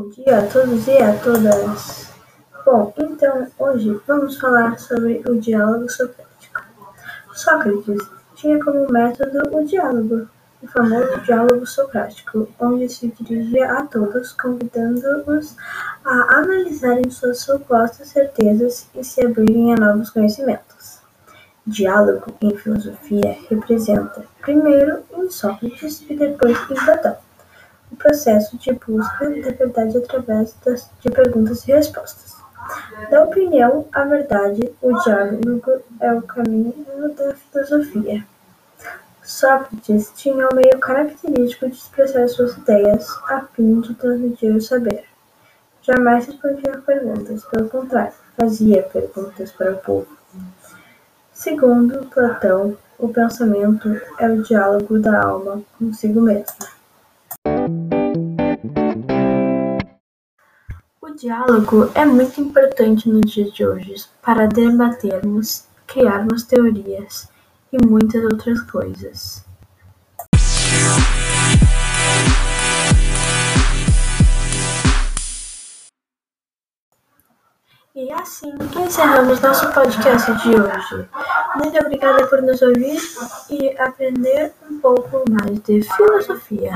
dia a todos e a todas! Bom, então hoje vamos falar sobre o diálogo socrático. Sócrates tinha como método o diálogo, o famoso diálogo socrático, onde se dirigia a todos, convidando-os a analisarem suas supostas certezas e se abrirem a novos conhecimentos. Diálogo em filosofia representa, primeiro em Sócrates e depois em Platão processo de busca da verdade através das, de perguntas e respostas. Da opinião à verdade, o diálogo é o caminho da filosofia. Sócrates tinha um meio característico de expressar suas ideias a fim de transmitir o saber. Jamais respondia perguntas, pelo contrário, fazia perguntas para o povo. Segundo Platão, o pensamento é o diálogo da alma consigo mesma. O diálogo é muito importante nos dias de hoje para debatermos, criarmos teorias e muitas outras coisas. E assim encerramos nosso podcast de hoje. Muito obrigada por nos ouvir e aprender um pouco mais de filosofia.